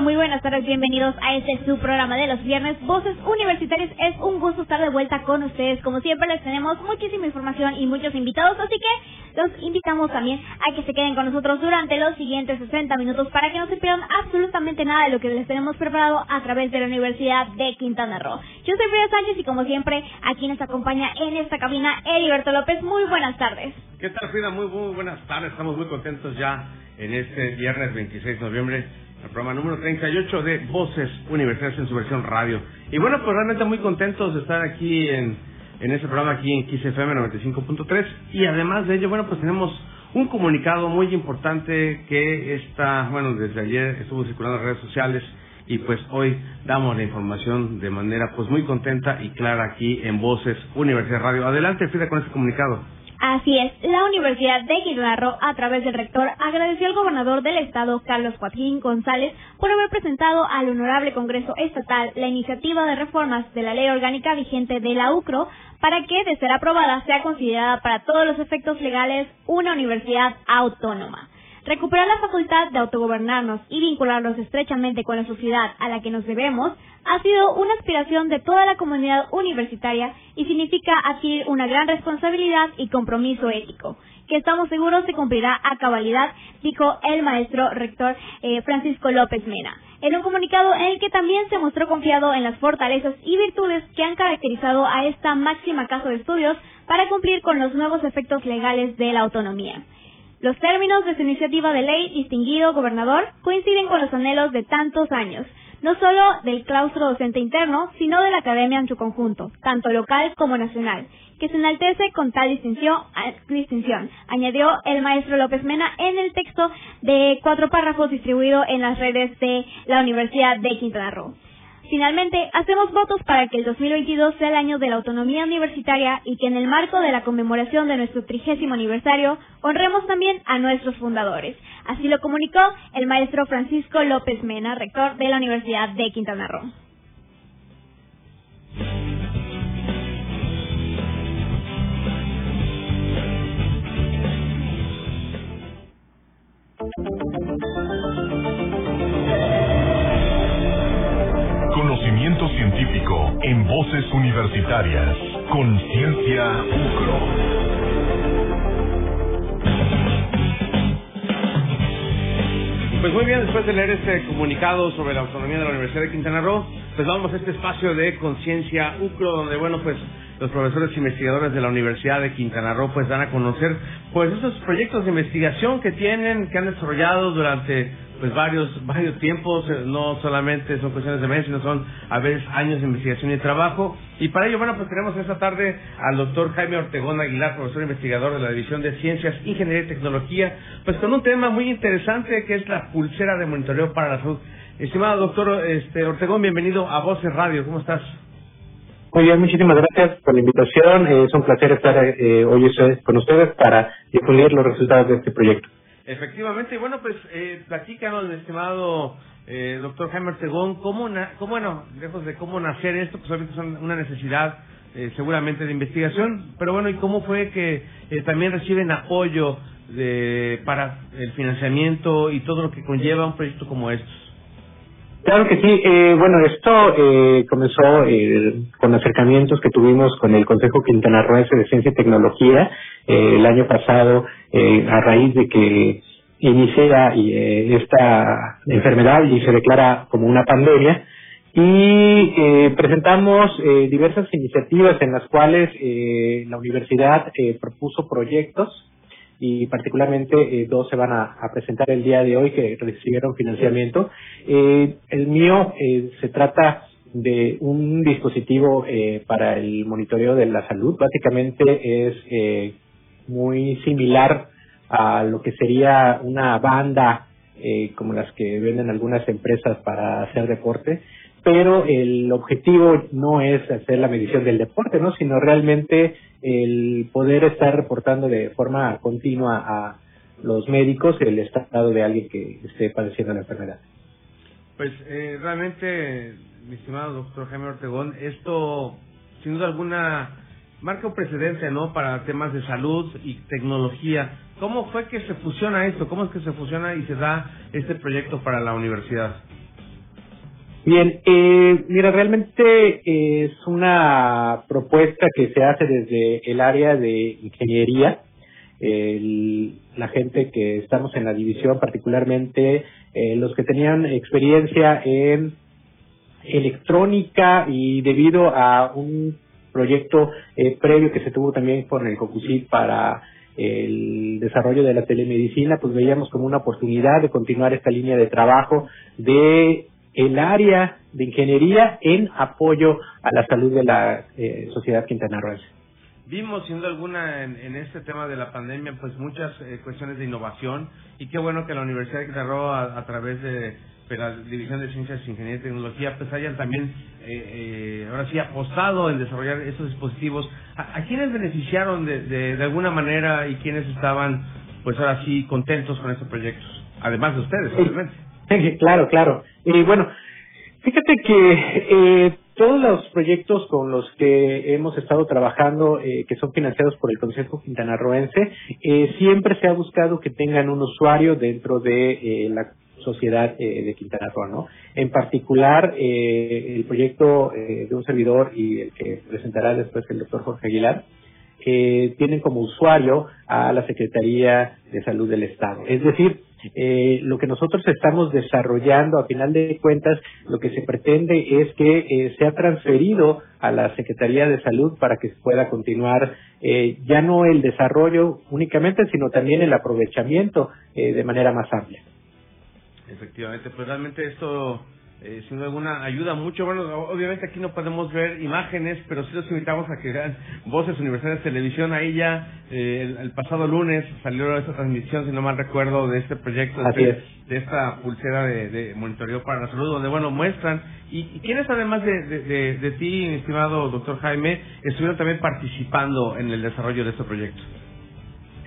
Muy buenas tardes, bienvenidos a este su programa de los viernes, Voces Universitarias. Es un gusto estar de vuelta con ustedes. Como siempre les tenemos muchísima información y muchos invitados, así que los invitamos también a que se queden con nosotros durante los siguientes 60 minutos para que no se pierdan absolutamente nada de lo que les tenemos preparado a través de la Universidad de Quintana Roo. Yo soy Frida Sánchez y como siempre aquí nos acompaña en esta cabina Heriberto López. Muy buenas tardes. ¿Qué tal Frida? Muy, muy buenas tardes, estamos muy contentos ya en este viernes 26 de noviembre el programa número 38 de Voces Universitarias en su versión radio. Y bueno, pues realmente muy contentos de estar aquí en, en este programa aquí en XFM 95.3 y además de ello, bueno, pues tenemos un comunicado muy importante que está, bueno, desde ayer estuvo circulando en redes sociales y pues hoy damos la información de manera pues muy contenta y clara aquí en Voces Universidad Radio. Adelante, Frida, con este comunicado. Así es, la Universidad de Quintana a través del rector, agradeció al gobernador del estado, Carlos Joaquín González, por haber presentado al Honorable Congreso Estatal la iniciativa de reformas de la ley orgánica vigente de la UCRO para que, de ser aprobada, sea considerada para todos los efectos legales una universidad autónoma. Recuperar la facultad de autogobernarnos y vincularnos estrechamente con la sociedad a la que nos debemos ha sido una aspiración de toda la comunidad universitaria y significa adquirir una gran responsabilidad y compromiso ético, que estamos seguros se cumplirá a cabalidad, dijo el maestro rector eh, Francisco López Mena, en un comunicado en el que también se mostró confiado en las fortalezas y virtudes que han caracterizado a esta máxima casa de estudios para cumplir con los nuevos efectos legales de la autonomía. Los términos de su iniciativa de ley, distinguido gobernador, coinciden con los anhelos de tantos años, no solo del claustro docente interno, sino de la academia en su conjunto, tanto local como nacional, que se enaltece con tal distinción, distinción, añadió el maestro López Mena en el texto de cuatro párrafos distribuido en las redes de la Universidad de Quintana Roo. Finalmente, hacemos votos para que el 2022 sea el año de la autonomía universitaria y que en el marco de la conmemoración de nuestro trigésimo aniversario honremos también a nuestros fundadores. Así lo comunicó el maestro Francisco López Mena, rector de la Universidad de Quintana Roo. Conciencia UCRO. Pues muy bien, después de leer este comunicado sobre la autonomía de la Universidad de Quintana Roo, pues vamos a este espacio de conciencia UCRO, donde bueno, pues los profesores investigadores de la Universidad de Quintana Roo pues dan a conocer pues esos proyectos de investigación que tienen, que han desarrollado durante pues varios varios tiempos, eh, no solamente son cuestiones de meses, sino son a veces años de investigación y trabajo. Y para ello, bueno, pues tenemos esta tarde al doctor Jaime Ortegón Aguilar, profesor investigador de la División de Ciencias, Ingeniería y Tecnología, pues con un tema muy interesante que es la pulsera de monitoreo para la salud. Estimado doctor este, Ortegón, bienvenido a Voces Radio, ¿cómo estás? Muy bien, muchísimas gracias por la invitación. Es un placer estar eh, hoy con ustedes para difundir los resultados de este proyecto. Efectivamente, bueno, pues eh, platícanos, estimado eh, doctor Jaime Ortegón, ¿cómo, na cómo, bueno, lejos de cómo nacer esto, pues obviamente son una necesidad eh, seguramente de investigación, pero bueno, ¿y cómo fue que eh, también reciben apoyo de, para el financiamiento y todo lo que conlleva un proyecto como estos? Claro que sí. Eh, bueno, esto eh, comenzó eh, con acercamientos que tuvimos con el Consejo Quintanarroense de Ciencia y Tecnología eh, el año pasado eh, a raíz de que inicia esta enfermedad y se declara como una pandemia y presentamos diversas iniciativas en las cuales la universidad propuso proyectos y particularmente eh, dos se van a, presentar el día de hoy que recibieron financiamiento. Eh, el mío eh, se trata de un dispositivo eh, para el monitoreo de la salud. Básicamente es eh, muy similar a lo que sería una banda como las que venden algunas empresas para hacer deporte, pero el objetivo no es hacer la medición del deporte, ¿no? sino realmente el poder estar reportando de forma continua a los médicos el estado de alguien que esté padeciendo la enfermedad. Pues eh, realmente, mi estimado doctor Jaime Ortegón, esto sin duda alguna marca un precedente, ¿no? Para temas de salud y tecnología. ¿Cómo fue que se fusiona esto? ¿Cómo es que se fusiona y se da este proyecto para la universidad? Bien, eh, mira, realmente es una propuesta que se hace desde el área de ingeniería. la gente que estamos en la división, particularmente eh, los que tenían experiencia en electrónica y debido a un proyecto eh, previo que se tuvo también con el COCUSIT para el desarrollo de la telemedicina, pues veíamos como una oportunidad de continuar esta línea de trabajo de el área de ingeniería en apoyo a la salud de la eh, sociedad quintanarroense. Vimos, siendo alguna, en, este tema de la pandemia, pues muchas eh, cuestiones de innovación y qué bueno que la Universidad de Quintana Roo, a, través de, la División de Ciencias, Ingeniería y Tecnología, pues hayan también, eh, ahora sí, apostado en desarrollar esos dispositivos. ¿A, quiénes beneficiaron de, de, de, alguna manera y quiénes estaban, pues ahora sí, contentos con estos proyectos? Además de ustedes, obviamente. claro, claro. Y bueno, fíjate que eh, todos los proyectos con los que hemos estado trabajando, eh, que son financiados por el Consejo Quintanarroense, eh, siempre se ha buscado que tengan un usuario dentro de la sociedad de Quintana Roo, ¿no? En particular, el proyecto de un servidor y el que presentará después el doctor Jorge Aguilar, tienen como usuario a la Secretaría de Salud del Estado. Es decir, eh, lo que nosotros estamos desarrollando, a final de cuentas, lo que se pretende es que eh, sea transferido a la Secretaría de Salud para que pueda continuar eh, ya no el desarrollo únicamente, sino también el aprovechamiento eh, de manera más amplia. Efectivamente, pues realmente esto eh, sin alguna ayuda mucho. Bueno, obviamente aquí no podemos ver imágenes, pero sí los invitamos a que vean Voces Universidades Televisión. Ahí ya eh, el, pasado lunes salió esta transmisión, si no mal recuerdo, de este proyecto, de, esta pulsera de, monitoreo para la salud, donde, bueno, muestran. ¿Y, y quiénes, además de, de, ti, estimado doctor Jaime, estuvieron también participando en el desarrollo de este proyecto?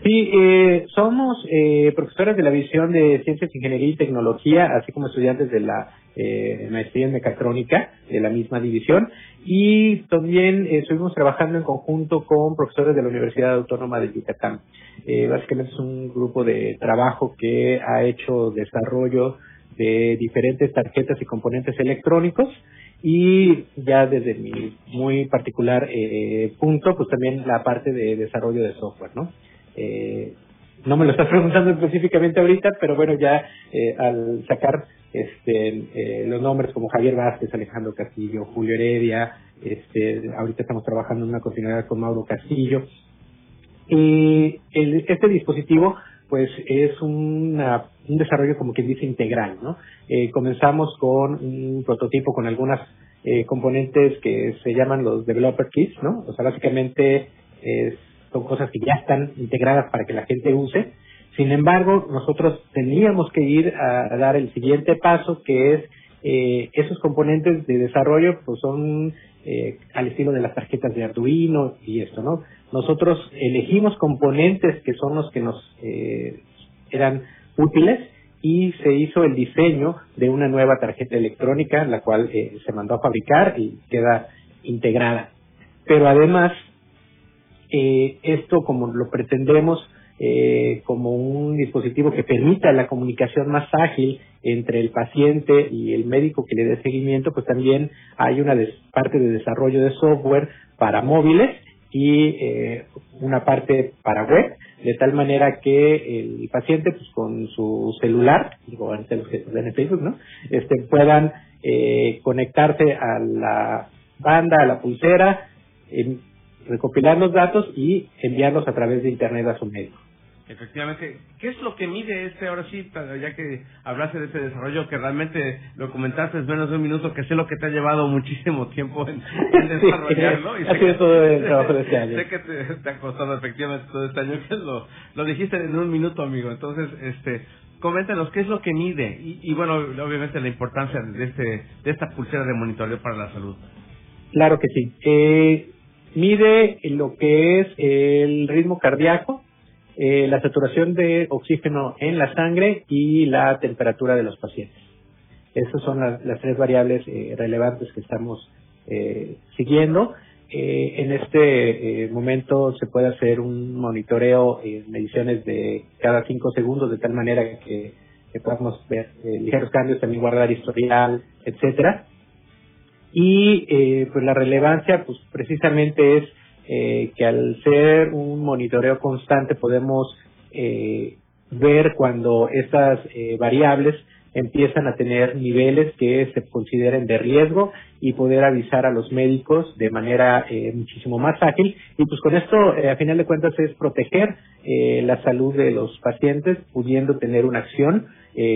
Sí, eh, somos eh, profesores de la visión de Ciencias, Ingeniería y Tecnología, así como estudiantes de la eh, maestría en mecatrónica de la misma división y también eh, estuvimos trabajando en conjunto con profesores de la Universidad Autónoma de Yucatán. Eh, básicamente es un grupo de trabajo que ha hecho desarrollo de diferentes tarjetas y componentes electrónicos y ya desde mi muy particular eh, punto, pues también la parte de desarrollo de software, ¿no? Eh, no me lo estás preguntando específicamente ahorita, pero bueno, ya eh, al sacar este, eh, los nombres como Javier Vázquez, Alejandro Castillo, Julio Heredia, este, ahorita estamos trabajando en una continuidad con Mauro Castillo. Y el, este dispositivo, pues es un desarrollo como quien dice integral, ¿no? Eh, comenzamos con un prototipo con algunas eh, componentes que se llaman los developer kits, ¿no? O sea, básicamente son cosas que ya están integradas para que la gente use sin embargo, nosotros teníamos que ir a, dar el siguiente paso, que es eh, esos componentes de desarrollo, pues son eh, al estilo de las tarjetas de Arduino y esto, ¿no? Nosotros elegimos componentes que son los que nos eh, eran útiles y se hizo el diseño de una nueva tarjeta electrónica, la cual eh, se mandó a fabricar y queda integrada. Pero además, eh, esto como lo pretendemos eh, como un dispositivo que permita la comunicación más ágil entre el paciente y el médico que le dé seguimiento, pues también hay una parte de desarrollo de software para móviles y eh, una parte para web, de tal manera que el paciente, pues con su celular, digo, los que Facebook, ¿no? Este, puedan eh, conectarse a la banda, a la pulsera, recopilar los datos y enviarlos a través de Internet a su médico. Efectivamente, ¿qué es lo que mide este, ahora sí, ya que hablaste de ese desarrollo, que realmente lo comentaste en menos de un minuto, que sé lo que te ha llevado muchísimo tiempo en, desarrollarlo? y ha sido todo el trabajo de este año. Sé que te, ha costado efectivamente todo este año, que lo, lo dijiste en un minuto, amigo. Entonces, este, coméntanos qué es lo que mide y, y, bueno, obviamente la importancia de, este, de esta pulsera de monitoreo para la salud. Claro que sí. Eh, mide lo que es el ritmo cardíaco, eh, la saturación de oxígeno en la sangre y la temperatura de los pacientes. Esas son las, tres variables eh, relevantes que estamos eh, siguiendo. en este momento se puede hacer un monitoreo en mediciones de cada cinco segundos de tal manera que, que podamos ver ligeros cambios, también guardar historial, etcétera. Y pues la relevancia, pues precisamente es eh, que al ser un monitoreo constante podemos eh, ver cuando estas eh, variables empiezan a tener niveles que se consideren de riesgo y poder avisar a los médicos de manera muchísimo más ágil. Y pues con esto a final de cuentas es proteger la salud de los pacientes pudiendo tener una acción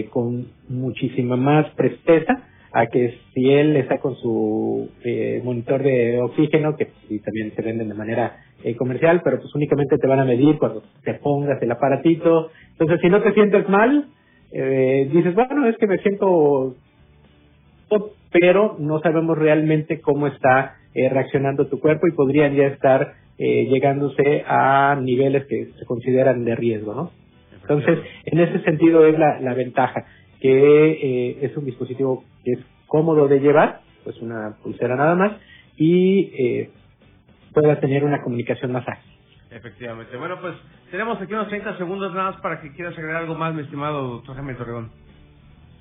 con muchísima más presteza a que si él está con su eh, monitor de oxígeno, que también se venden de manera eh, comercial, pero pues únicamente te van a medir cuando te pongas el aparatito. Entonces, si no te sientes mal, eh, dices, bueno, es que me siento, pero no sabemos realmente cómo está reaccionando tu cuerpo y podrían ya estar llegándose a niveles que se consideran de riesgo, ¿no? Entonces, en ese sentido es la, la ventaja que eh, es un dispositivo que es cómodo de llevar, pues una pulsera nada más, y eh, pueda tener una comunicación más ágil. Efectivamente. Bueno, pues tenemos aquí unos 30 segundos nada más para que quieras agregar algo más, mi estimado doctor Jaime Torreón.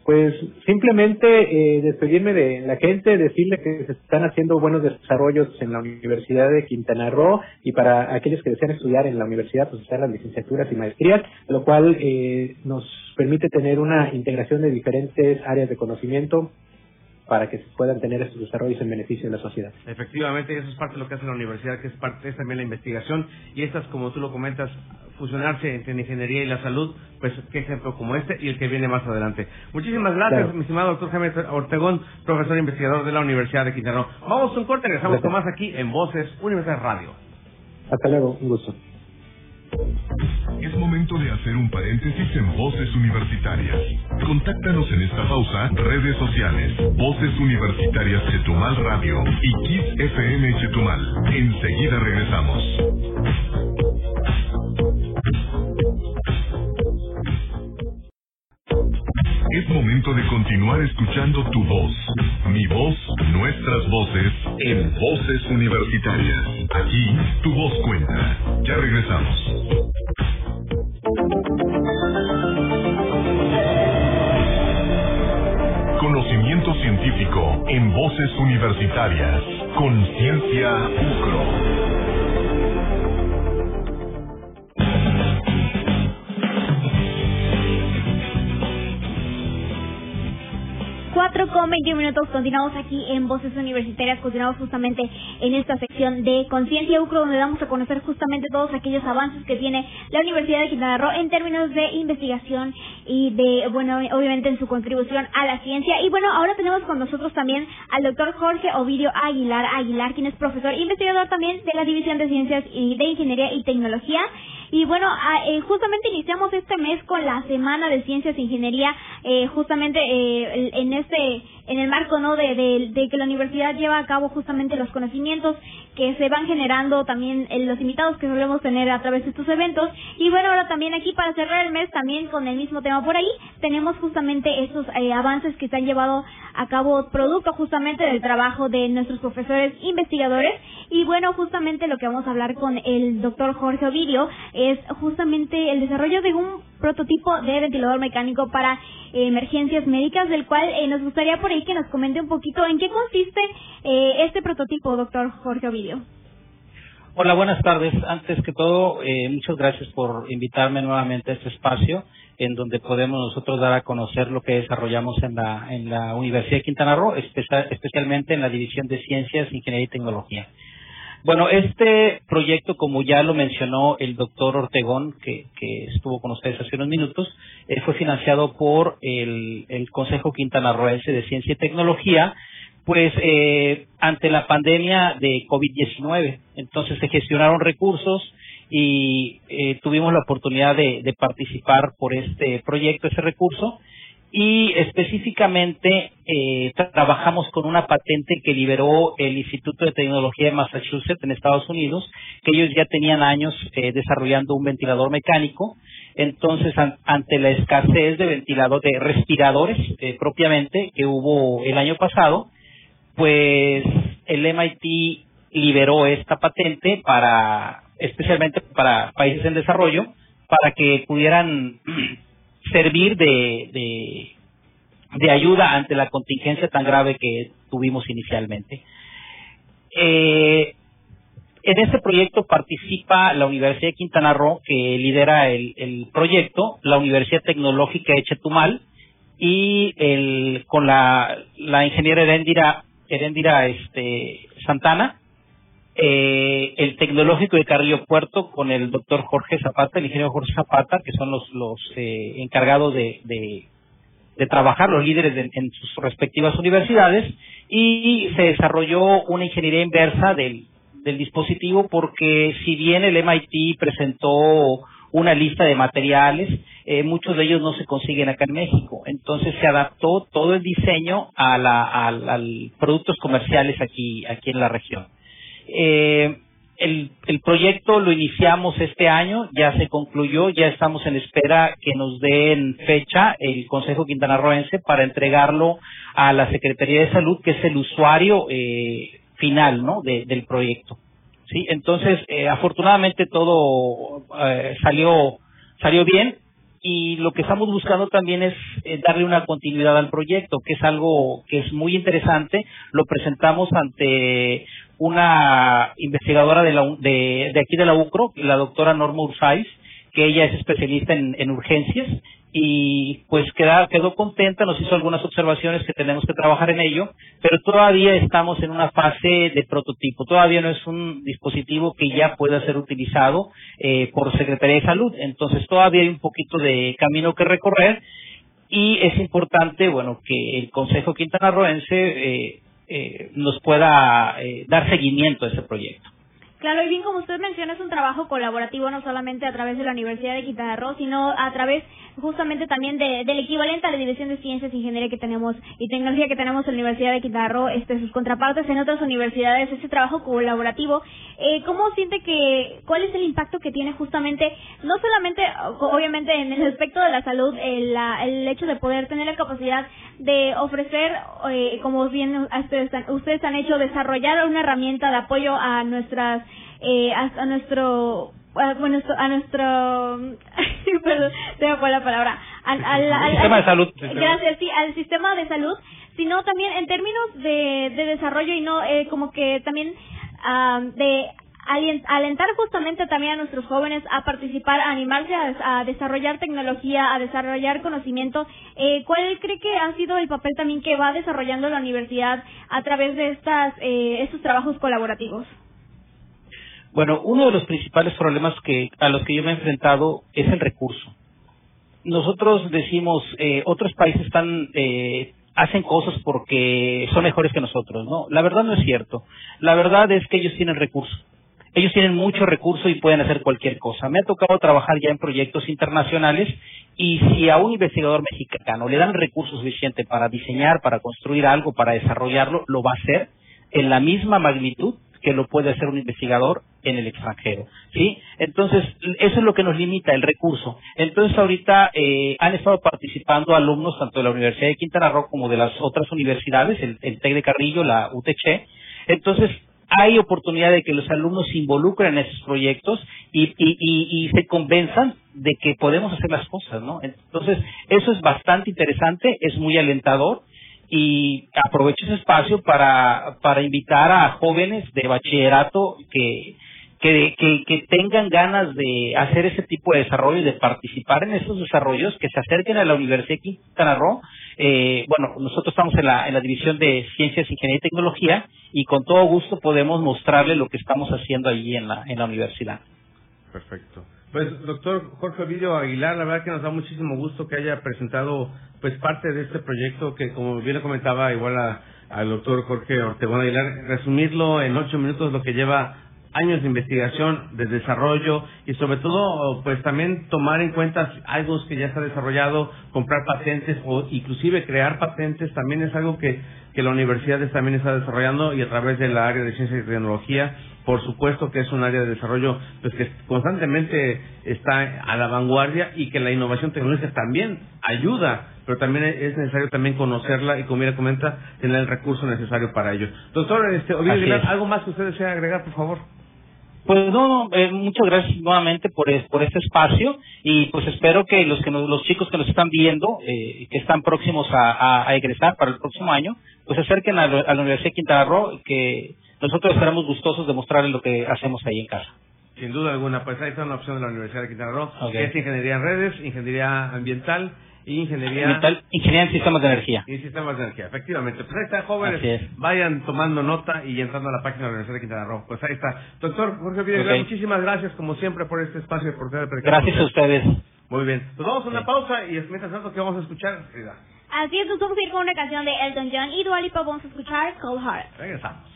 Pues simplemente eh, despedirme de la gente, decirle que se están haciendo buenos desarrollos en la Universidad de Quintana Roo y para aquellos que desean estudiar en la universidad, pues están las licenciaturas y maestrías, lo cual eh, nos permite tener una integración de diferentes áreas de conocimiento para que se puedan tener estos desarrollos en beneficio de la sociedad. Efectivamente, eso es parte de lo que hace la universidad, que es parte es también la investigación y estas, como tú lo comentas, fusionarse entre la ingeniería y la salud, pues qué ejemplo como este y el que viene más adelante. Muchísimas gracias, mi estimado doctor Jaime Ortegón, profesor investigador de la Universidad de Quintana Roo. Vamos a un corte, regresamos con más aquí en Voces Universidad Radio. Hasta luego, un gusto. Es momento de hacer un paréntesis en Voces Universitarias. Contáctanos en esta pausa, redes sociales, Voces Universitarias Chetumal Radio y Kiss FM Chetumal. Enseguida regresamos. Es momento de continuar escuchando tu voz, mi voz, nuestras voces, en Voces Universitarias. Aquí, tu voz cuenta. Ya regresamos. Conocimiento científico en Voces Universitarias. Conciencia UCRO. Minutos, continuamos aquí en Voces Universitarias, continuamos justamente en esta sección de Conciencia UCRO, donde vamos a conocer justamente todos aquellos avances que tiene la Universidad de Quintana Roo en términos de investigación y de, bueno, obviamente en su contribución a la ciencia. Y bueno, ahora tenemos con nosotros también al doctor Jorge Ovidio Aguilar Aguilar, quien es profesor e investigador también de la División de Ciencias y de Ingeniería y Tecnología. Y bueno, eh, justamente iniciamos este mes con la Semana de Ciencias e Ingeniería, eh, justamente eh, en este en el marco no de, de, que la universidad lleva a cabo justamente los conocimientos que se van generando también en los invitados que solemos tener a través de estos eventos. Y bueno ahora también aquí para cerrar el mes también con el mismo tema por ahí tenemos justamente esos eh, avances que se han llevado a cabo producto justamente del trabajo de nuestros profesores investigadores. Y bueno justamente lo que vamos a hablar con el doctor Jorge Ovidio es justamente el desarrollo de un prototipo de ventilador mecánico para emergencias médicas, del cual eh, nos gustaría por ahí que nos comente un poquito en qué consiste eh, este prototipo, doctor Jorge Ovidio. Hola, buenas tardes. Antes que todo, eh, muchas gracias por invitarme nuevamente a este espacio en donde podemos nosotros dar a conocer lo que desarrollamos en la, en la Universidad de Quintana Roo, especialmente en la División de Ciencias, Ingeniería y Tecnología. Bueno, este proyecto, como ya lo mencionó el doctor Ortegón, que, estuvo con ustedes hace unos minutos, eh, fue financiado por el, Consejo Quintana Roense de Ciencia y Tecnología, pues eh, ante la pandemia de COVID-19. Entonces se gestionaron recursos y eh, tuvimos la oportunidad de, de participar por este proyecto, ese recurso, y específicamente eh, trabajamos con una patente que liberó el Instituto de Tecnología de Massachusetts en Estados Unidos, que ellos ya tenían años eh, desarrollando un ventilador mecánico. Entonces, ante la escasez de ventilador de respiradores eh, propiamente que hubo el año pasado, pues el MIT liberó esta patente para especialmente para países en desarrollo para que pudieran servir de, de, ayuda ante la contingencia tan grave que tuvimos inicialmente. Eh, en este proyecto participa la Universidad de Quintana Roo, que lidera el, proyecto, la Universidad Tecnológica de Chetumal y el, con la, la ingeniera Herendira, Herendira este, Santana, eh, el Tecnológico de Carrillo Puerto con el doctor Jorge Zapata, el ingeniero Jorge Zapata, que son los, eh, encargados de, de, trabajar, los líderes en sus respectivas universidades, y se desarrolló una ingeniería inversa del, del dispositivo porque si bien el MIT presentó una lista de materiales, eh, muchos de ellos no se consiguen acá en México. Entonces se adaptó todo el diseño a la, a, productos comerciales aquí, aquí en la región. Eh, el, el, proyecto lo iniciamos este año, ya se concluyó, ya estamos en espera que nos den fecha el Consejo Quintanarroense para entregarlo a la Secretaría de Salud, que es el usuario eh, final ¿no? del proyecto. ¿sí? Entonces, eh, afortunadamente todo eh, salió, salió bien y lo que estamos buscando también es eh, darle una continuidad al proyecto, que es algo que es muy interesante. Lo presentamos ante una investigadora de, la, de, aquí de la UCRO, la doctora Norma Ursais, que ella es especialista en, en urgencias y pues queda, quedó contenta, nos hizo algunas observaciones que tenemos que trabajar en ello, pero todavía estamos en una fase de prototipo, todavía no es un dispositivo que ya pueda ser utilizado eh, por Secretaría de Salud, entonces todavía hay un poquito de camino que recorrer y es importante, bueno, que el Consejo Quintanarroense eh, eh, nos pueda eh, dar seguimiento a ese proyecto. Claro, y bien como usted menciona, es un trabajo colaborativo no solamente a través de la Universidad de Quintana Roo, sino a través justamente también de, del equivalente a la División de Ciencias, Ingeniería que tenemos y Tecnología que tenemos en la Universidad de Quintana Roo, este, sus contrapartes en otras universidades, ese trabajo colaborativo. Eh, ¿Cómo siente que, cuál es el impacto que tiene justamente, no solamente, obviamente, en el aspecto de la salud, el, el hecho de poder tener la capacidad de ofrecer, eh, como bien ustedes, ustedes han hecho, desarrollar una herramienta de apoyo a nuestras eh, a, nuestro bueno, a nuestro perdón, tengo cuál la palabra al, al, sistema de salud gracias sí al sistema de salud sino también en términos de, de desarrollo y no eh, como que también de alentar justamente también a nuestros jóvenes a participar, a animarse a, desarrollar tecnología, a desarrollar conocimiento. Eh, ¿Cuál cree que ha sido el papel también que va desarrollando la universidad a través de estas, eh, estos trabajos colaborativos? Bueno, uno de los principales problemas que a los que yo me he enfrentado es el recurso. Nosotros decimos, eh, otros países están eh, hacen cosas porque son mejores que nosotros, ¿no? La verdad no es cierto. La verdad es que ellos tienen recursos. Ellos tienen mucho recurso y pueden hacer cualquier cosa. Me ha tocado trabajar ya en proyectos internacionales y si a un investigador mexicano le dan recursos suficientes para diseñar, para construir algo, para desarrollarlo, lo va a hacer en la misma magnitud que lo puede hacer un investigador en el extranjero, ¿sí? Entonces, eso es lo que nos limita, el recurso. Entonces, ahorita eh, han estado participando alumnos tanto de la Universidad de Quintana Roo como de las otras universidades, el, el TEC de Carrillo, la UTC. Entonces, hay oportunidad de que los alumnos se involucren en esos proyectos y, y, y, se convenzan de que podemos hacer las cosas, ¿no? Entonces, eso es bastante interesante, es muy alentador y aprovecho ese espacio para, para invitar a jóvenes de bachillerato que, que, que, tengan ganas de hacer ese tipo de desarrollo y de participar en esos desarrollos, que se acerquen a la Universidad de Quintana Roo, eh, bueno, nosotros estamos en la, en la división de Ciencias, Ingeniería y Tecnología y con todo gusto podemos mostrarle lo que estamos haciendo allí en la, en la universidad. Perfecto. Pues, doctor Jorge Ovidio Aguilar, la verdad que nos da muchísimo gusto que haya presentado pues parte de este proyecto que, como bien le comentaba, igual al doctor Jorge Ortegón Aguilar, resumirlo en ocho minutos lo que lleva años de investigación, de desarrollo y sobre todo pues también tomar en cuenta algo que ya está desarrollado, comprar patentes o inclusive crear patentes también es algo que, que la universidad también está desarrollando y a través de la área de ciencia y tecnología por supuesto que es un área de desarrollo pues que constantemente está a la vanguardia y que la innovación tecnológica también ayuda pero también es necesario también conocerla y como ella comenta tener el recurso necesario para ello. Doctor este algo más que usted desea agregar por favor pues no, eh, muchas gracias nuevamente por, por este espacio y pues espero que los que los chicos que nos están viendo, eh, que están próximos a, egresar para el próximo año, pues se acerquen a, la Universidad de Quintana Roo, que nosotros estaremos gustosos de mostrarles lo que hacemos ahí en casa. Sin duda alguna, pues ahí está una opción de la Universidad de Quintana Roo, que es Ingeniería en Redes, Ingeniería Ambiental y ingeniería. ingeniería en sistemas de energía. Y sistemas de energía, efectivamente. Pues ahí está, jóvenes. Vayan tomando nota y entrando a la página de la Universidad de Quintana Roo. Pues ahí está. Doctor Jorge Vidal, muchísimas gracias, como siempre, por este espacio y por tener Gracias a ustedes. Muy bien. Pues vamos a una pausa y mientras tanto, ¿qué vamos a escuchar, Así es, nos vamos a ir con una canción de Elton John y Dualipa. Vamos a escuchar Cold Heart. Regresamos.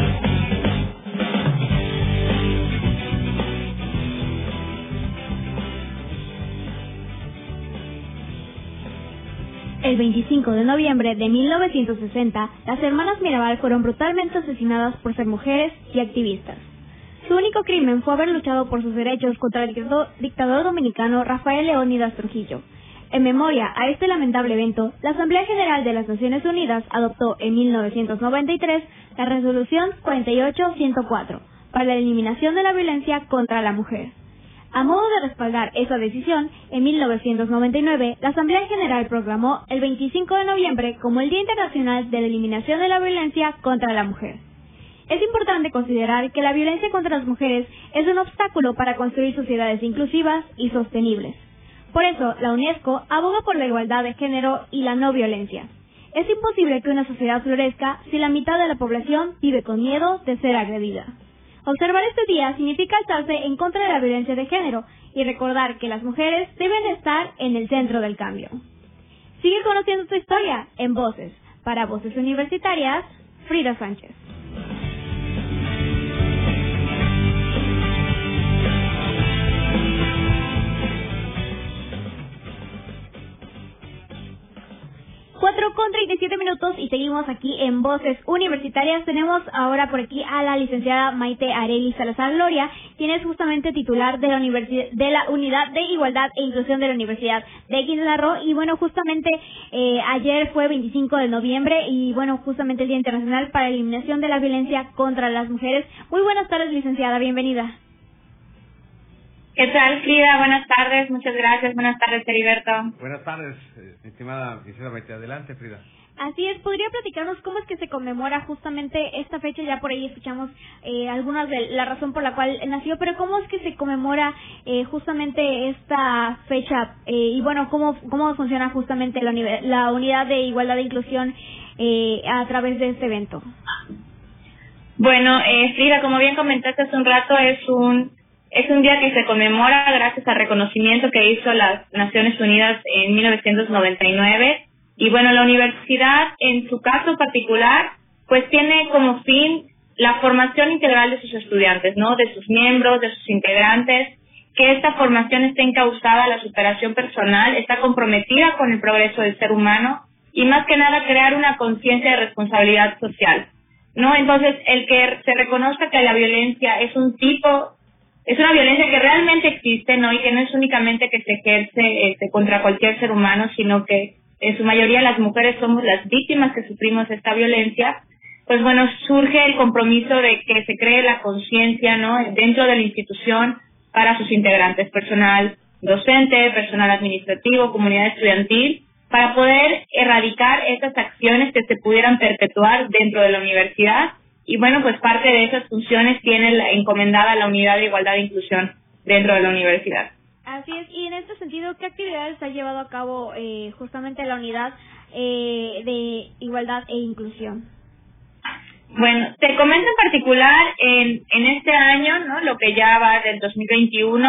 El 25 de noviembre de 1960, las hermanas Mirabal fueron brutalmente asesinadas por ser mujeres y activistas. Su único crimen fue haber luchado por sus derechos contra el dictador dominicano Rafael Leónidas Trujillo. En memoria a este lamentable evento, la Asamblea General de las Naciones Unidas adoptó en 1993 la Resolución 48-104 para la eliminación de la violencia contra la mujer. A modo de respaldar esa decisión, en 1999 la Asamblea General proclamó el 25 de noviembre como el Día Internacional de la Eliminación de la Violencia contra la Mujer. Es importante considerar que la violencia contra las mujeres es un obstáculo para construir sociedades inclusivas y sostenibles. Por eso, la UNESCO aboga por la igualdad de género y la no violencia. Es imposible que una sociedad florezca si la mitad de la población vive con miedo de ser agredida. Observar este día significa alzarse en contra de la violencia de género y recordar que las mujeres deben estar en el centro del cambio. Sigue conociendo tu historia en Voces. Para Voces Universitarias, Frida Sánchez. 4 con 37 minutos y seguimos aquí en Voces Universitarias. Tenemos ahora por aquí a la licenciada Maite Areli Salazar Gloria, quien es justamente titular de la, de la Unidad de Igualdad e Inclusión de la Universidad de Quintana. Y bueno, justamente eh, ayer fue 25 de noviembre y bueno, justamente el Día Internacional para la Eliminación de la Violencia contra las Mujeres. Muy buenas tardes, licenciada, bienvenida. ¿Qué tal, Frida? Buenas tardes, muchas gracias. Buenas tardes, Heriberto. Buenas tardes, estimada Maite. Adelante, Frida. Así es, ¿podría platicarnos cómo es que se conmemora justamente esta fecha? Ya por ahí escuchamos eh, algunas de la razón por la cual nació, pero ¿cómo es que se conmemora eh, justamente esta fecha? Eh, y bueno, ¿cómo, ¿cómo funciona justamente la, la unidad de igualdad e inclusión eh, a través de este evento? Bueno, eh, Frida, como bien comentaste hace un rato, es un es un día que se conmemora gracias al reconocimiento que hizo las Naciones Unidas en 1999. Y bueno, la universidad, en su caso particular, pues tiene como fin la formación integral de sus estudiantes, ¿no? De sus miembros, de sus integrantes, que esta formación esté encauzada a la superación personal, está comprometida con el progreso del ser humano y más que nada crear una conciencia de responsabilidad social, ¿no? Entonces, el que se reconozca que la violencia es un tipo es una violencia que realmente existe, ¿no? Y que no es únicamente que se ejerce este, contra cualquier ser humano, sino que en su mayoría las mujeres somos las víctimas que sufrimos esta violencia. Pues bueno, surge el compromiso de que se cree la conciencia, ¿no? Dentro de la institución para sus integrantes, personal docente, personal administrativo, comunidad estudiantil, para poder erradicar estas acciones que se pudieran perpetuar dentro de la universidad y bueno, pues parte de esas funciones tiene la, encomendada la unidad de igualdad e inclusión dentro de la universidad. Así es, y en este sentido, ¿qué actividades ha llevado a cabo eh, justamente la unidad eh, de igualdad e inclusión? Bueno, te comento en particular en, en este año, ¿no? Lo que ya va del 2021,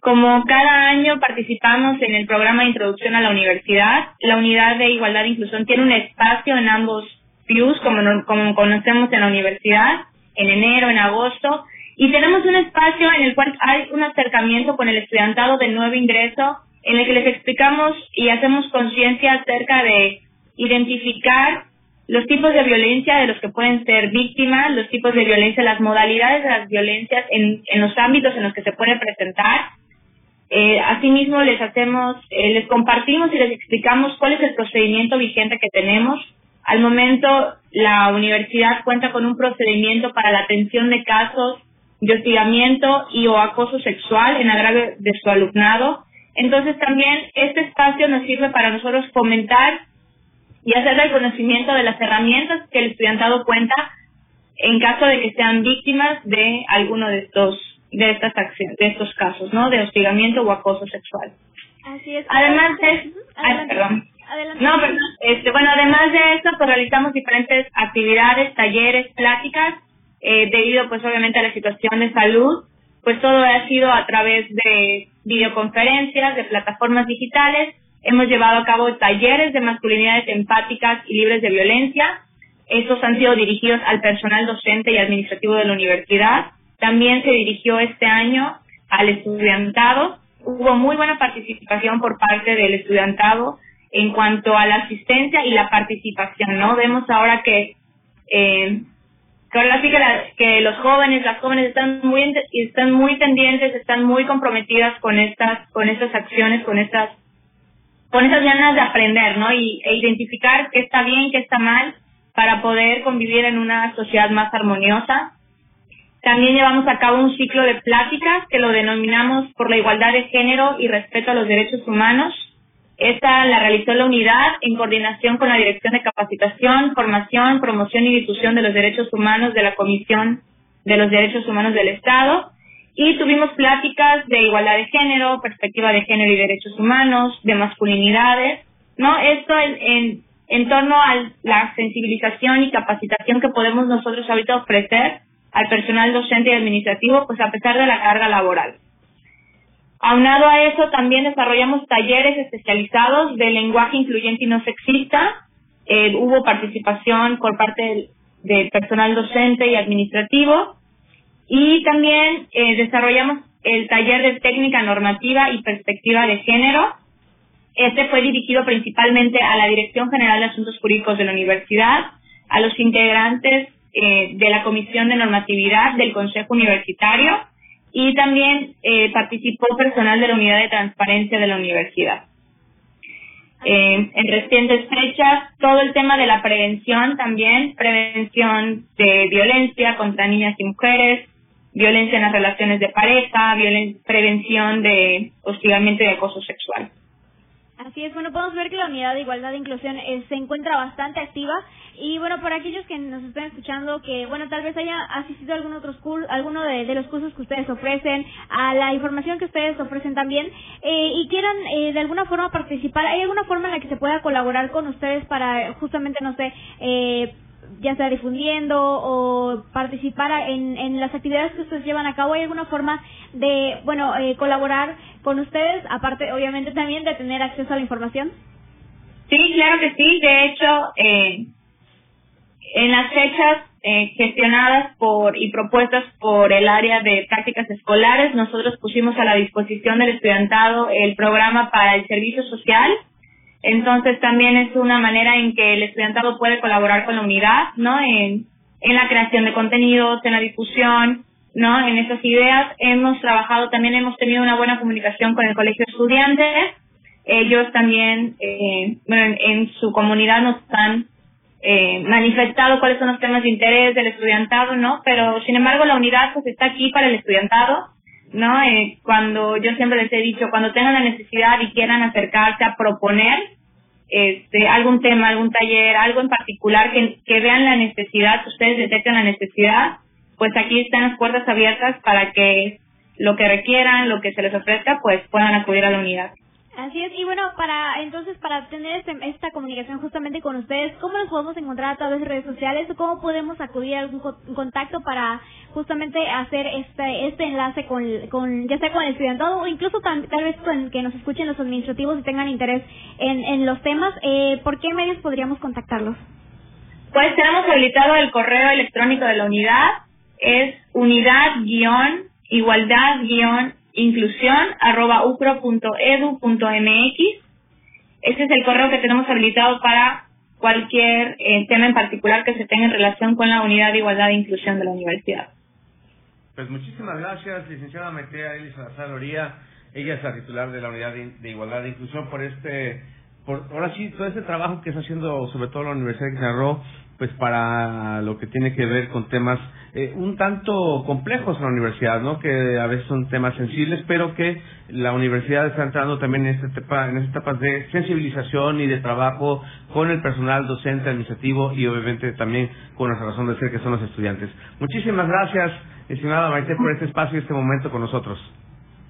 como cada año participamos en el programa de introducción a la universidad, la unidad de igualdad e inclusión tiene un espacio en ambos PIUS, como, como conocemos en la universidad, en enero, en agosto, y tenemos un espacio en el cual hay un acercamiento con el estudiantado de nuevo ingreso, en el que les explicamos y hacemos conciencia acerca de identificar los tipos de violencia de los que pueden ser víctimas, los tipos de violencia, las modalidades de las violencias en, en los ámbitos en los que se pueden presentar. Eh, asimismo, les hacemos, eh, les compartimos y les explicamos cuál es el procedimiento vigente que tenemos al momento, la universidad cuenta con un procedimiento para la atención de casos de hostigamiento y o acoso sexual en agravio de su alumnado. Entonces también este espacio nos sirve para nosotros fomentar y hacer el conocimiento de las herramientas que el estudiantado cuenta en caso de que sean víctimas de alguno de estos de estas acciones, de estos casos, ¿no? De hostigamiento o acoso sexual. Así es. Además de, perdón. No, perdón. Este, bueno, además de esto, pues realizamos diferentes actividades, talleres, pláticas, eh, debido pues obviamente a la situación de salud, pues todo ha sido a través de videoconferencias, de plataformas digitales. Hemos llevado a cabo talleres de masculinidades empáticas y libres de violencia. Estos han sido dirigidos al personal docente y administrativo de la universidad. También se dirigió este año al estudiantado. Hubo muy buena participación por parte del estudiantado en cuanto a la asistencia y la participación, ¿no? Vemos ahora que eh, que, que los jóvenes, las jóvenes están muy están muy pendientes, están muy comprometidas con estas con estas acciones, con estas con esas ganas de aprender, ¿no? Y e identificar qué está bien, qué está mal para poder convivir en una sociedad más armoniosa. También llevamos a cabo un ciclo de pláticas que lo denominamos por la igualdad de género y respeto a los derechos humanos esta la realizó la unidad en coordinación con la Dirección de Capacitación, Formación, Promoción y Difusión de los Derechos Humanos de la Comisión de los Derechos Humanos del Estado. Y tuvimos pláticas de igualdad de género, perspectiva de género y derechos humanos, de masculinidades, ¿no? Esto en, en, torno a la sensibilización y capacitación que podemos nosotros ahorita ofrecer al personal docente y administrativo, pues a pesar de la carga laboral. Aunado a eso, también desarrollamos talleres especializados de lenguaje incluyente y no sexista. Eh, hubo participación por parte del, personal docente y administrativo. Y también eh, desarrollamos el taller de técnica normativa y perspectiva de género. Este fue dirigido principalmente a la Dirección General de Asuntos Jurídicos de la Universidad, a los integrantes eh, de la Comisión de Normatividad del Consejo Universitario, y también eh, participó personal de la unidad de transparencia de la universidad. Eh, en recientes fechas, todo el tema de la prevención también, prevención de violencia contra niñas y mujeres, violencia en las relaciones de pareja, prevención de hostigamiento y acoso sexual. Así es, bueno, podemos ver que la unidad de igualdad e inclusión eh, se encuentra bastante activa y bueno, para aquellos que nos estén escuchando, que bueno, tal vez haya asistido a algún otro curso, alguno de, los cursos que ustedes ofrecen, a la información que ustedes ofrecen también eh, y quieran eh, de alguna forma participar, ¿hay alguna forma en la que se pueda colaborar con ustedes para justamente, no sé, eh, ya sea difundiendo o participar en, en las actividades que ustedes llevan a cabo? ¿Hay alguna forma de, bueno, eh, colaborar con ustedes, aparte obviamente también de tener acceso a la información? Sí, claro que sí. De hecho, eh, en las fechas eh, gestionadas por y propuestas por el área de prácticas escolares, nosotros pusimos a la disposición del estudiantado el programa para el servicio social entonces también es una manera en que el estudiantado puede colaborar con la unidad, ¿no? En, la creación de contenidos, en la difusión, ¿no? En esas ideas hemos trabajado, también hemos tenido una buena comunicación con el colegio de estudiantes. Ellos también, eh, bueno, en, su comunidad nos han eh, manifestado cuáles son los temas de interés del estudiantado, ¿no? Pero sin embargo la unidad pues está aquí para el estudiantado, ¿no? Eh, cuando yo siempre les he dicho, cuando tengan la necesidad y quieran acercarse a proponer, este, algún tema, algún taller, algo en particular que, vean la necesidad, ustedes detecten la necesidad, pues aquí están las puertas abiertas para que lo que requieran, lo que se les ofrezca, pues puedan acudir a la unidad. Así es, y bueno, para entonces, para tener este, esta comunicación justamente con ustedes, ¿cómo nos podemos encontrar a través de redes sociales o cómo podemos acudir a algún contacto para justamente hacer este este enlace con, con ya sea con el estudiantado o incluso tal, vez con que nos escuchen los administrativos y tengan interés en, en los temas? Eh, ¿Por qué medios podríamos contactarlos? Pues tenemos habilitado el correo electrónico de la unidad, es unidad-igualdad- inclusión arroba ucro.edu.mx. Este es el correo que tenemos habilitado para cualquier eh, tema en particular que se tenga en relación con la unidad de igualdad e inclusión de la universidad. Pues muchísimas gracias, licenciada Metea Elisa Salazar Oría. Ella es la titular de la unidad de, igualdad e inclusión por este, por ahora sí, todo este trabajo que está haciendo sobre todo la Universidad de Quintana pues para lo que tiene que ver con temas eh, un tanto complejos en la universidad, ¿no? Que a veces son temas sensibles, pero que la universidad está entrando también en esta etapa, en esta etapa de sensibilización y de trabajo con el personal docente, administrativo y obviamente también con nuestra razón de ser que son los estudiantes. Muchísimas gracias, estimada Maite, por este espacio y este momento con nosotros.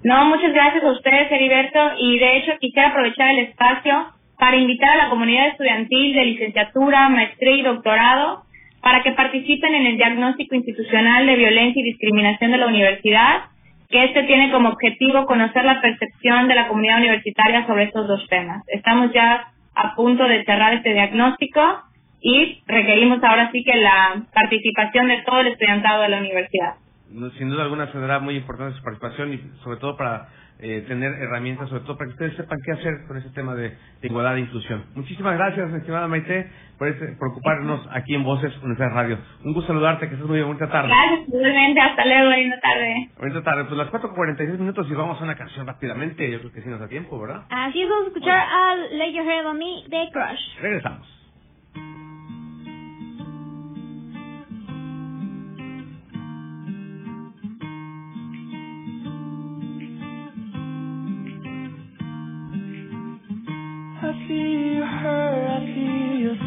No, muchas gracias a ustedes, Heriberto, y de hecho quisiera aprovechar el espacio para invitar a la comunidad estudiantil de licenciatura, maestría y doctorado para que participen en el diagnóstico institucional de violencia y discriminación de la universidad, que este tiene como objetivo conocer la percepción de la comunidad universitaria sobre estos dos temas. Estamos ya a punto de cerrar este diagnóstico y requerimos ahora sí que la participación de todo el estudiantado de la universidad. Sin duda alguna será muy importante su participación y sobre todo para eh, tener herramientas, sobre todo para que ustedes sepan qué hacer con ese tema de, igualdad e inclusión. Muchísimas gracias, estimada Maite, por, este, por ocuparnos aquí en Voces Universidad Radio. Un gusto saludarte, que estés muy bien, bonita tarde. Gracias, igualmente, hasta luego, buena tarde. Buena tarde, pues las 4.46 minutos y vamos a una canción rápidamente, yo creo que sí nos da tiempo, ¿verdad? Así es, vamos a escuchar a Lay Your Head On Me de Crush. Regresamos.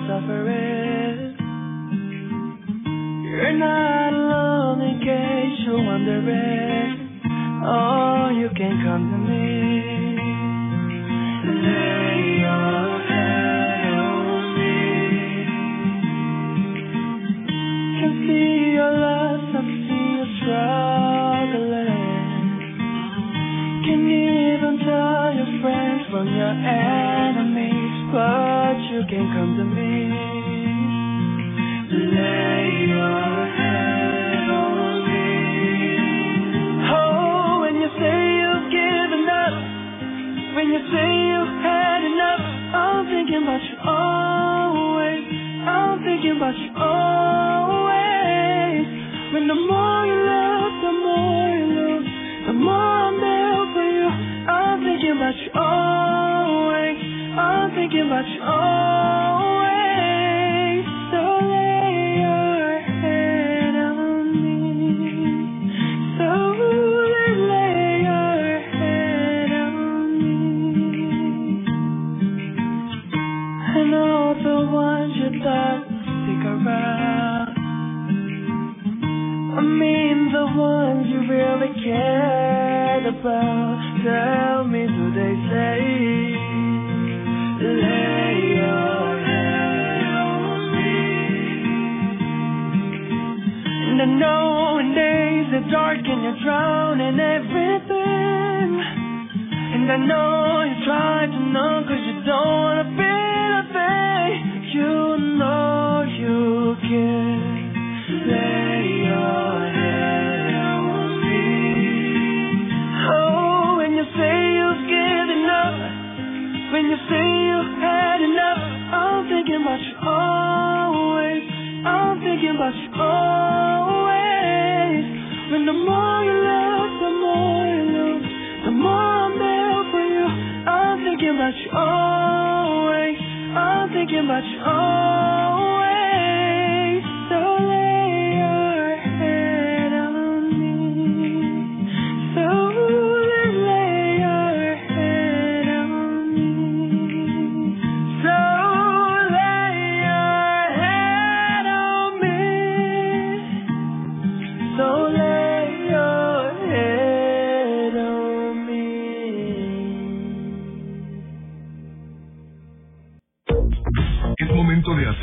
Suffering. You're not alone in case you're wondering. Oh, you can come to me. Dark and you're drowning everything. And I know you try to know cause you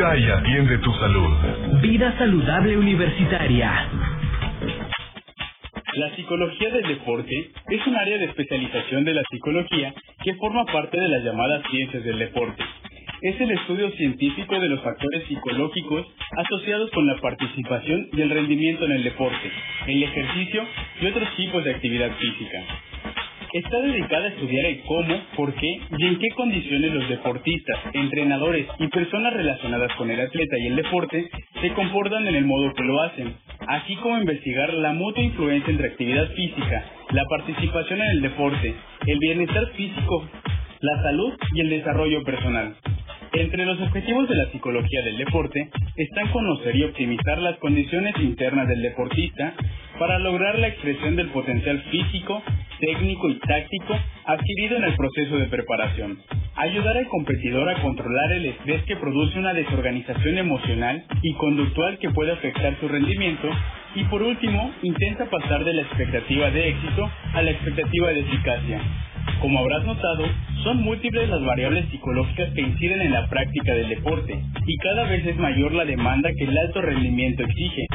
Cuida y atiende tu salud. Vida saludable universitaria. La psicología del deporte es un área de especialización de la psicología que forma parte de las llamadas ciencias del deporte. Es el estudio científico de los factores psicológicos asociados con la participación y el rendimiento en el deporte, el ejercicio y otros tipos de actividad física. Está dedicada a estudiar el cómo, por qué y en qué condiciones los deportistas, entrenadores y personas relacionadas con el atleta y el deporte se comportan en el modo que lo hacen, así como investigar la mutua influencia entre actividad física, la participación en el deporte, el bienestar físico, la salud y el desarrollo personal. Entre los objetivos de la psicología del deporte están conocer y optimizar las condiciones internas del deportista para lograr la expresión del potencial físico, técnico y táctico adquirido en el proceso de preparación. Ayudar al competidor a controlar el estrés que produce una desorganización emocional y conductual que puede afectar su rendimiento. Y por último, intenta pasar de la expectativa de éxito a la expectativa de eficacia. Como habrás notado, son múltiples las variables psicológicas que inciden en la práctica del deporte y cada vez es mayor la demanda que el alto rendimiento exige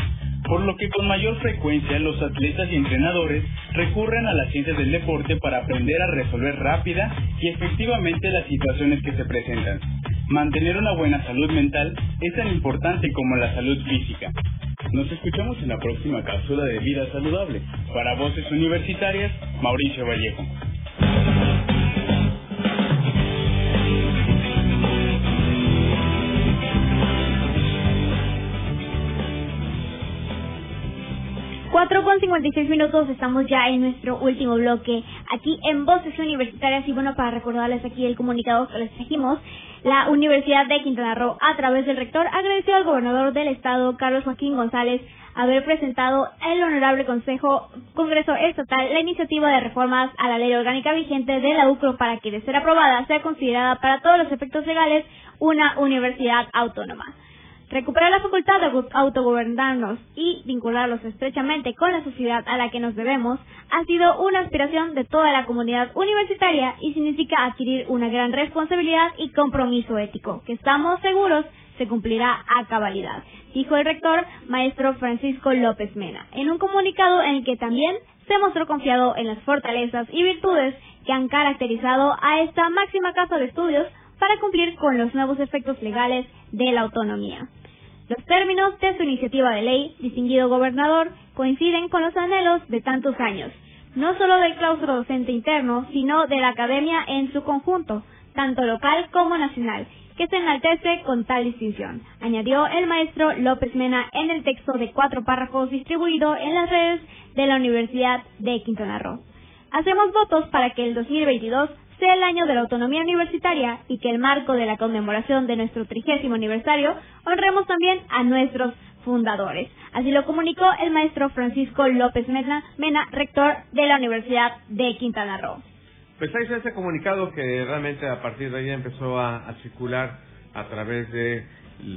por lo que con mayor frecuencia los atletas y entrenadores recurren a las ciencias del deporte para aprender a resolver rápida y efectivamente las situaciones que se presentan. Mantener una buena salud mental es tan importante como la salud física. Nos escuchamos en la próxima cápsula de vida saludable. Para Voces Universitarias, Mauricio Vallejo. 56 minutos, estamos ya en nuestro último bloque aquí en Voces Universitarias y bueno, para recordarles aquí el comunicado que les trajimos, la Universidad de Quintana Roo a través del rector agradeció al gobernador del estado, Carlos Joaquín González, haber presentado el Honorable Consejo Congreso Estatal la iniciativa de reformas a la ley orgánica vigente de la UCRO para que de ser aprobada sea considerada para todos los efectos legales una universidad autónoma. Recuperar la facultad de autogobernarnos y vincularlos estrechamente con la sociedad a la que nos debemos ha sido una aspiración de toda la comunidad universitaria y significa adquirir una gran responsabilidad y compromiso ético, que estamos seguros se cumplirá a cabalidad, dijo el rector maestro Francisco López Mena, en un comunicado en el que también se mostró confiado en las fortalezas y virtudes que han caracterizado a esta máxima casa de estudios para cumplir con los nuevos efectos legales de la autonomía. Los términos de su iniciativa de ley, distinguido gobernador, coinciden con los anhelos de tantos años, no solo del claustro docente interno, sino de la academia en su conjunto, tanto local como nacional, que se enaltece con tal distinción, añadió el maestro López Mena en el texto de cuatro párrafos distribuido en las redes de la Universidad de Quintana Roo. Hacemos votos para que el 2022 sea el año de la autonomía universitaria y que el marco de la conmemoración de nuestro trigésimo aniversario honremos también a nuestros fundadores. Así lo comunicó el maestro Francisco López Mena, Mena rector de la Universidad de Quintana Roo. Pues ahí está ese comunicado que realmente a partir de ahí empezó a, circular a través del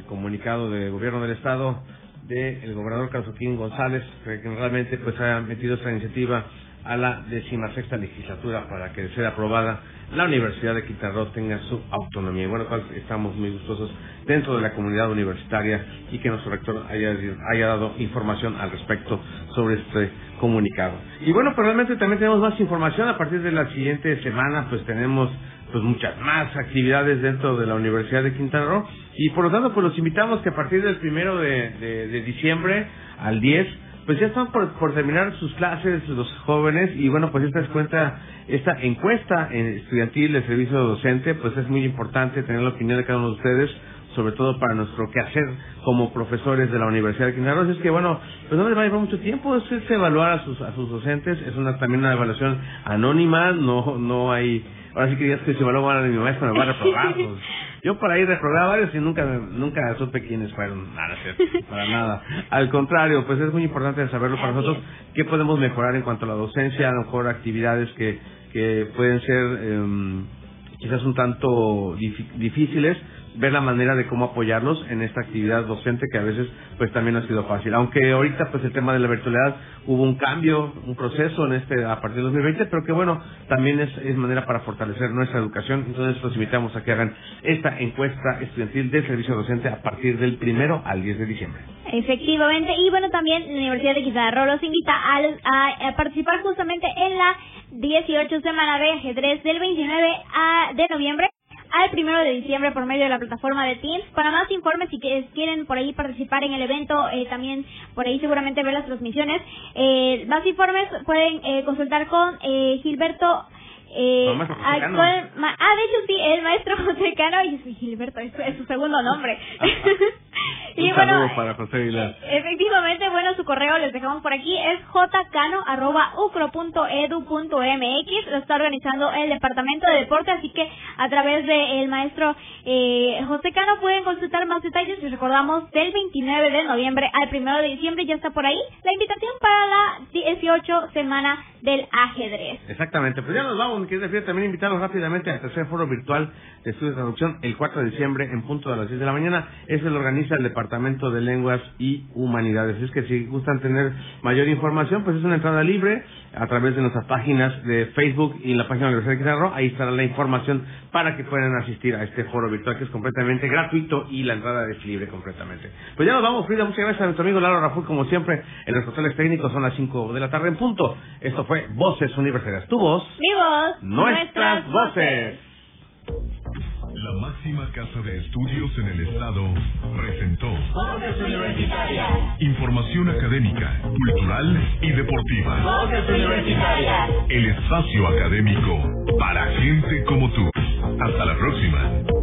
comunicado del gobierno del estado del gobernador Carlos González, que realmente pues ha metido esta iniciativa a la decimasexta legislatura para que sea aprobada la Universidad de Quintana Roo tenga su autonomía. Y bueno, pues, estamos muy gustosos dentro de la comunidad universitaria y que nuestro rector haya, haya dado información al respecto sobre este comunicado. Y bueno, pues realmente también tenemos más información. A partir de la siguiente semana, pues tenemos pues muchas más actividades dentro de la Universidad de Quintana Roo. Y por lo tanto, pues los invitamos que a partir del primero de, de, de diciembre al 10 pues ya están por, por terminar sus clases los jóvenes y bueno, pues esta cuenta, esta encuesta estudiantil del servicio docente, pues es muy importante tener la opinión de cada uno de ustedes sobre todo para nuestro quehacer como profesores de la Universidad de Quintana Roo. Es que, bueno, pues no les va a llevar mucho tiempo, es, evaluar a sus, a sus docentes, es una también una evaluación anónima, no no hay, ahora sí que digas que si evalúan a mi maestro me va a reprobar. Pues. Yo por ahí reprobaba varios y nunca nunca supe quiénes fueron, nada, para nada. Al contrario, pues es muy importante saberlo para nosotros, qué podemos mejorar en cuanto a la docencia, a lo mejor actividades que, que pueden ser eh, quizás un tanto difíciles, ver la manera de cómo apoyarlos en esta actividad docente que a veces pues también ha sido fácil. Aunque ahorita pues el tema de la virtualidad hubo un cambio, un proceso en este a partir de 2020, pero que bueno, también es, manera para fortalecer nuestra educación. Entonces los invitamos a que hagan esta encuesta estudiantil de servicio docente a partir del primero al 10 de diciembre. Efectivamente, y bueno, también la Universidad de Quintana los invita a, a, participar justamente en la 18 semana de ajedrez del 29 a, de noviembre al primero de diciembre por medio de la plataforma de Teams. Para más informes, si quieren por ahí participar en el evento, eh, también por ahí seguramente ver las transmisiones. Eh, más informes pueden eh, consultar con eh, Gilberto. Eh, ah, de hecho sí, el maestro José Cano y Gilberto, es, su segundo nombre. Un saludo para José Aguilar. Efectivamente, bueno, su correo les dejamos por aquí, es jcano.ucro.edu.mx, lo está organizando el Departamento de Deporte, así que a través del maestro eh, José Cano pueden consultar más detalles y recordamos del 29 de noviembre al 1 de diciembre, ya está por ahí la invitación para la 18 semana del ajedrez. Exactamente, pues ya nos vamos, mi querida también invitarlos rápidamente al tercer foro virtual de estudios de traducción el 4 de diciembre en punto de las 10 de la mañana. Ese lo el Departamento de Lenguas y Humanidades. Es que si gustan tener mayor información, pues es una entrada libre a través de nuestras páginas de Facebook y la página de la Universidad de Quintana Ahí estará la información para que puedan asistir a este foro virtual que es completamente gratuito y la entrada es libre completamente. Pues ya nos vamos, Frida. Muchas gracias a nuestro amigo Lalo Raful, como siempre, en los hoteles técnicos son las 5 de la tarde en punto. Esto fue Voces Universitarias. Tu voz. Mi voz. Nuestras, voces. La máxima casa de estudios en el estado presentó Voces Universitarias. Información académica, cultural y deportiva. Voces Universitarias. El espacio académico para gente como tú. Hasta la próxima.